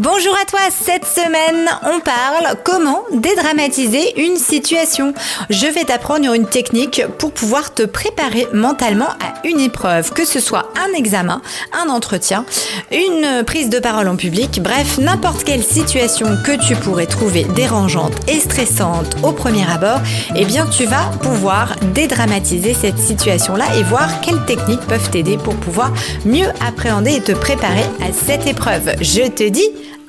Bonjour à toi, cette semaine on parle comment dédramatiser une situation. Je vais t'apprendre une technique pour pouvoir te préparer mentalement à une épreuve, que ce soit un examen, un entretien, une prise de parole en public, bref, n'importe quelle situation que tu pourrais trouver dérangeante et stressante au premier abord, eh bien tu vas pouvoir dédramatiser cette situation-là et voir quelles techniques peuvent t'aider pour pouvoir mieux appréhender et te préparer à cette épreuve. Je te dis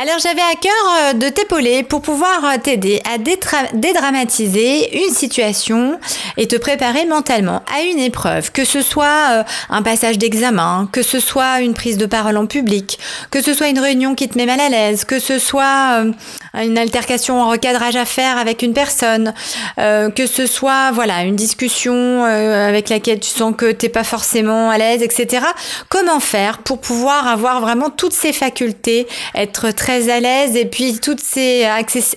Alors j'avais à cœur euh, de t'épauler pour pouvoir euh, t'aider à dédramatiser une situation et te préparer mentalement à une épreuve, que ce soit euh, un passage d'examen, que ce soit une prise de parole en public, que ce soit une réunion qui te met mal à l'aise, que ce soit une altercation en recadrage à faire avec une personne, que ce soit voilà une discussion avec laquelle tu sens que t'es pas forcément à l'aise, etc. Comment faire pour pouvoir avoir vraiment toutes ces facultés, être très très à l'aise et puis toutes ces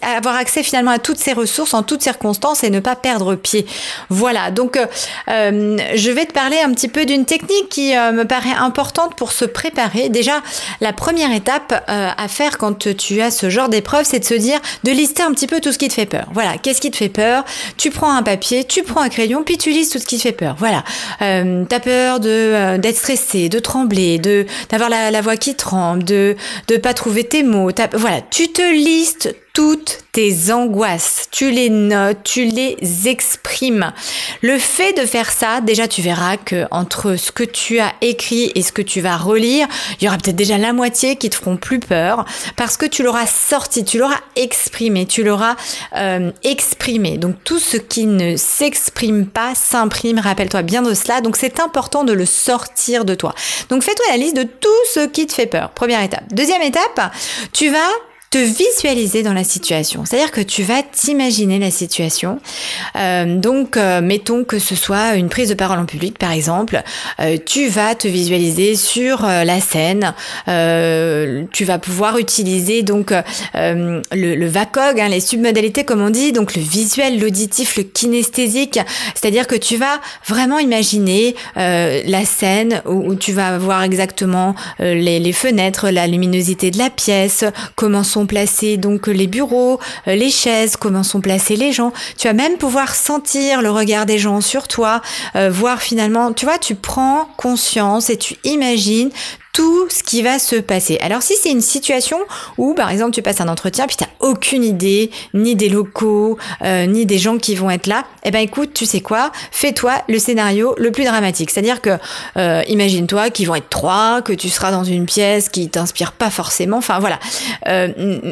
avoir accès finalement à toutes ces ressources en toutes circonstances et ne pas perdre pied. Voilà. Donc, euh, euh, je vais te parler un petit peu d'une technique qui euh, me paraît importante pour se préparer. Déjà, la première étape à faire quand tu as ce genre d'épreuve, c'est de se dire, de lister un petit peu tout ce qui te fait peur. Voilà. Qu'est-ce qui te fait peur? Tu prends un papier, tu prends un crayon, puis tu listes tout ce qui te fait peur. Voilà. T'as peur d'être stressé, de trembler, de d'avoir la, la voix qui tremble, de de pas trouver tes mots voilà, tu te listes toutes tes angoisses, tu les notes, tu les exprimes. Le fait de faire ça, déjà tu verras que entre ce que tu as écrit et ce que tu vas relire, il y aura peut-être déjà la moitié qui te feront plus peur parce que tu l'auras sorti, tu l'auras exprimé, tu l'auras euh, exprimé. Donc tout ce qui ne s'exprime pas s'imprime, rappelle-toi bien de cela. Donc c'est important de le sortir de toi. Donc fais-toi la liste de tout ce qui te fait peur. Première étape. Deuxième étape, tu vas te visualiser dans la situation. C'est-à-dire que tu vas t'imaginer la situation. Euh, donc, euh, mettons que ce soit une prise de parole en public, par exemple. Euh, tu vas te visualiser sur la scène. tu vas pouvoir utiliser donc le, le VACOG, hein, les submodalités comme on dit, donc le visuel, l'auditif, le kinesthésique. C'est-à-dire que tu vas vraiment imaginer la scène où, où, tu vas voir exactement les, les fenêtres, la luminosité de la pièce, comment sont placés donc les bureaux, euh, les chaises, comment sont placés les gens. Tu vas même pouvoir sentir le regard des gens sur toi, euh, voir finalement, tu vois, tu prends conscience et tu imagines tout ce qui va se passer. Alors si c'est une situation où par exemple tu passes un entretien puis tu aucune idée ni des locaux euh, ni des gens qui vont être là, eh ben écoute, tu sais quoi? Fais-toi le scénario le plus dramatique. C'est-à-dire que euh, imagine-toi qu'ils vont être trois, que tu seras dans une pièce qui t'inspire pas forcément. Enfin voilà. Euh,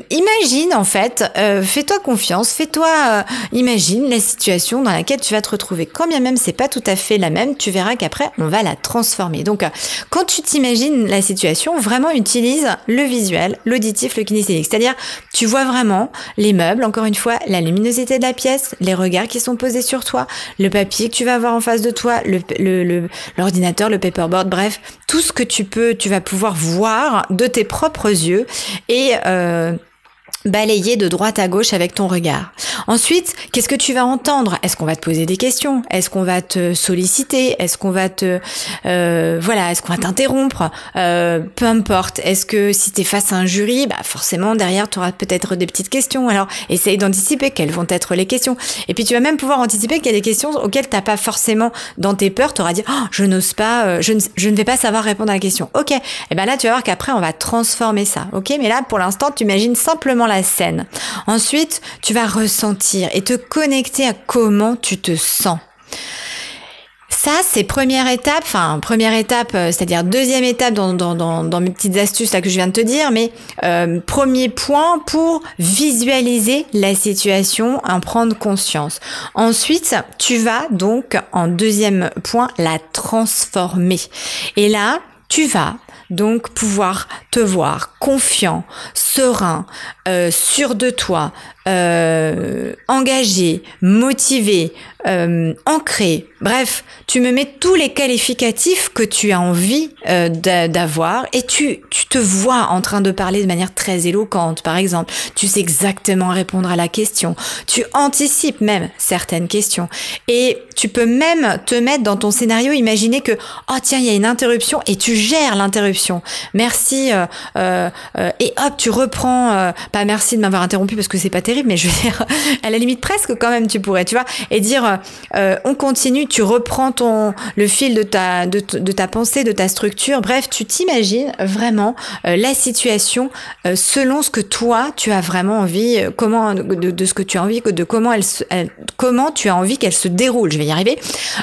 imagine en fait, fais-toi confiance, fais-toi imagine la situation dans laquelle tu vas te retrouver. Quand bien même c'est pas tout à fait la même, tu verras qu'après on va la transformer. Donc quand tu t'imagines la situation, vraiment utilise le visuel, l'auditif, le kinesthésique. C'est-à-dire, tu vois vraiment les meubles, encore une fois, la luminosité de la pièce, les regards qui sont posés sur toi, le papier que tu vas avoir en face de toi, l'ordinateur, le, le, paperboard, bref, tout ce que tu peux, tu vas pouvoir voir de tes propres yeux et euh, balayer de droite à gauche avec ton regard. Ensuite, qu'est-ce que tu vas entendre? Est-ce qu'on va te poser des questions? Est-ce qu'on va te solliciter? Est-ce qu'on va te euh, voilà Est-ce qu'on va t'interrompre? Euh, Peu importe. Est-ce que si tu face à un jury, bah forcément derrière tu auras peut-être des petites questions. Alors essaye d'anticiper quelles vont être les questions. Et puis tu vas même pouvoir anticiper qu'il y a des questions auxquelles t'as pas forcément dans tes peurs. Tu auras dit oh, je n'ose pas, euh, je, ne, je ne vais pas savoir répondre à la question. Ok. Et ben là tu vas voir qu'après on va transformer ça. Ok. Mais là pour l'instant tu imagines simplement la scène. Ensuite, tu vas ressentir et te connecter à comment tu te sens. Ça, c'est première étape, enfin première étape, euh, c'est-à-dire deuxième étape dans, mes petites astuces là que je viens de te dire, mais euh, premier point pour visualiser la situation, en prendre conscience. Ensuite, tu vas donc en deuxième point la transformer. Et là, tu vas donc pouvoir te voir confiant, serein, euh, sûr de toi, euh, engagé, motivé, euh, ancré. Bref, tu me mets tous les qualificatifs que tu as envie euh, d'avoir et tu, tu te vois en train de parler de manière très éloquente, par exemple. Tu sais exactement répondre à la question. Tu anticipes même certaines questions. Et tu peux même te mettre dans ton scénario, imaginer que, oh tiens, il y a une interruption et tu gères l'interruption. Merci. Et hop, tu reprends. pas merci de m'avoir interrompu parce que c'est pas terrible, mais je veux dire, à la limite presque quand même, tu pourrais, tu vois, et dire, on continue, tu reprends ton le fil de ta de, ta pensée, de ta structure. Bref, tu t'imagines vraiment la situation selon ce que toi tu as vraiment envie, comment de, ce que tu as envie, de comment elle, elle comment tu as envie qu'elle se déroule. Je vais y arriver.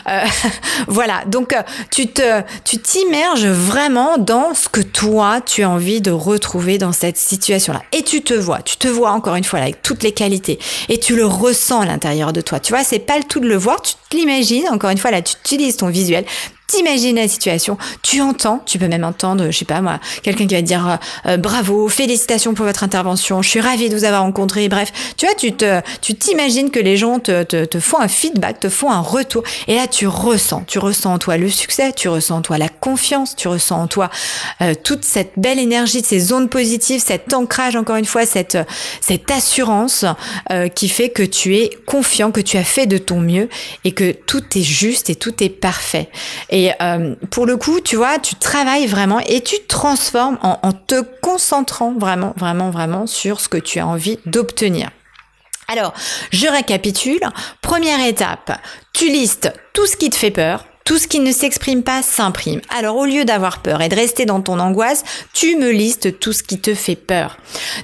Euh, voilà, donc euh, tu te, tu t'immerges vraiment dans ce que toi tu as envie de retrouver dans cette situation-là. Et tu te vois, tu te vois encore une fois avec toutes les qualités et tu le ressens à l'intérieur de toi. Tu vois, c'est pas le tout de le voir, tu l'imagines. Encore une fois, là, tu utilises ton visuel, t'imagines la situation, tu entends, tu peux même entendre, je sais pas moi, quelqu'un qui va te dire euh, euh, bravo, félicitations pour votre intervention, je suis ravie de vous avoir rencontré, bref, tu vois, tu te, tu t'imagines que les gens te, te, te, font un feedback, te font un retour, et là tu ressens, tu ressens en toi le succès, tu ressens en toi la confiance, tu ressens en toi euh, toute cette belle énergie, ces zones positives, cet ancrage encore une fois, cette, cette assurance qui fait que tu es confiant, que tu as fait de ton mieux et que tout est juste et tout est parfait. Euh, pour le coup, tu vois, tu travailles vraiment et tu transformes en, en te concentrant vraiment, vraiment, vraiment sur ce que tu as envie d'obtenir. Alors, je récapitule. Première étape, tu listes tout ce qui te fait peur, tout ce qui ne s'exprime pas s'imprime. Alors au lieu d'avoir peur et de rester dans ton angoisse, tu me listes tout ce qui te fait peur.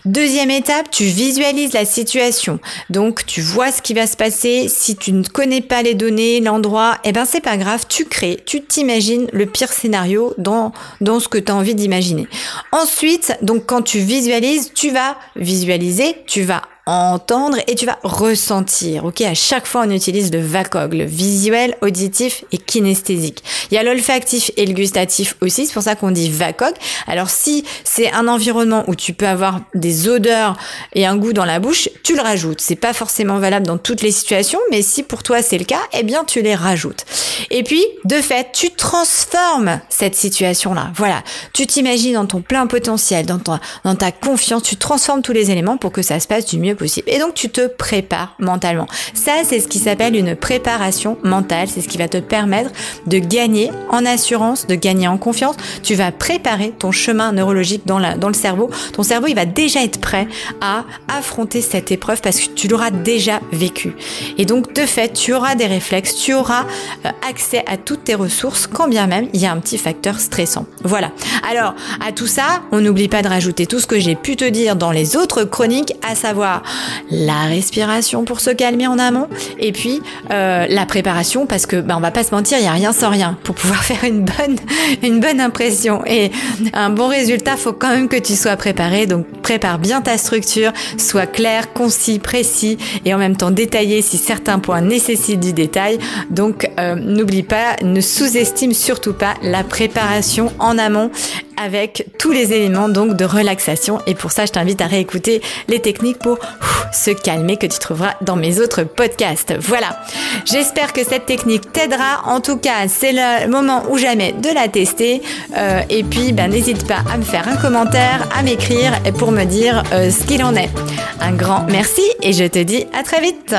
Deuxième étape, tu visualises la situation. Donc tu vois ce qui va se passer. Si tu ne connais pas les données, l'endroit, eh ben c'est pas grave, tu crées, tu t'imagines le pire scénario dans, dans ce que tu as envie d'imaginer. Ensuite, donc quand tu visualises, tu vas visualiser, tu vas entendre et tu vas ressentir. Ok, à chaque fois on utilise le VACOG, le visuel, auditif et kinesthésique. Il y a l'olfactif et le gustatif aussi, c'est pour ça qu'on dit VACOG. Alors si c'est un environnement où tu peux avoir des odeurs et un goût dans la bouche, tu le rajoutes. C'est pas forcément valable dans toutes les situations, mais si pour toi c'est le cas, eh bien tu les rajoutes. Et puis, de fait, tu transformes cette situation-là. Voilà, tu t'imagines dans ton plein potentiel, dans, dans ta confiance, tu transformes tous les éléments pour que ça se passe du mieux possible. Et donc tu te prépares mentalement. Ça, c'est ce qui s'appelle une préparation mentale. C'est ce qui va te permettre de gagner en assurance, de gagner en confiance. Tu vas préparer ton chemin neurologique dans, la, dans le cerveau. Ton cerveau, il va déjà être prêt à affronter cette épreuve parce que tu l'auras déjà vécu. Et donc, de fait, tu auras des réflexes, tu auras euh, accès à toutes tes ressources, quand bien même il y a un petit facteur stressant. Voilà. Alors, à tout ça, on n'oublie pas de rajouter tout ce que j'ai pu te dire dans les autres chroniques, à savoir la respiration pour se calmer en amont et puis euh, la préparation parce que ben on va pas se mentir, il y a rien sans rien pour pouvoir faire une bonne une bonne impression et un bon résultat, faut quand même que tu sois préparé. Donc prépare bien ta structure, sois clair, concis, précis et en même temps détaillé si certains points nécessitent du détail. Donc euh, n'oublie pas, ne sous-estime surtout pas la préparation en amont avec tous les éléments donc de relaxation et pour ça je t'invite à réécouter les techniques pour se calmer que tu trouveras dans mes autres podcasts. Voilà, j'espère que cette technique t'aidera. En tout cas, c'est le moment ou jamais de la tester. Euh, et puis, ben, n'hésite pas à me faire un commentaire, à m'écrire pour me dire euh, ce qu'il en est. Un grand merci et je te dis à très vite.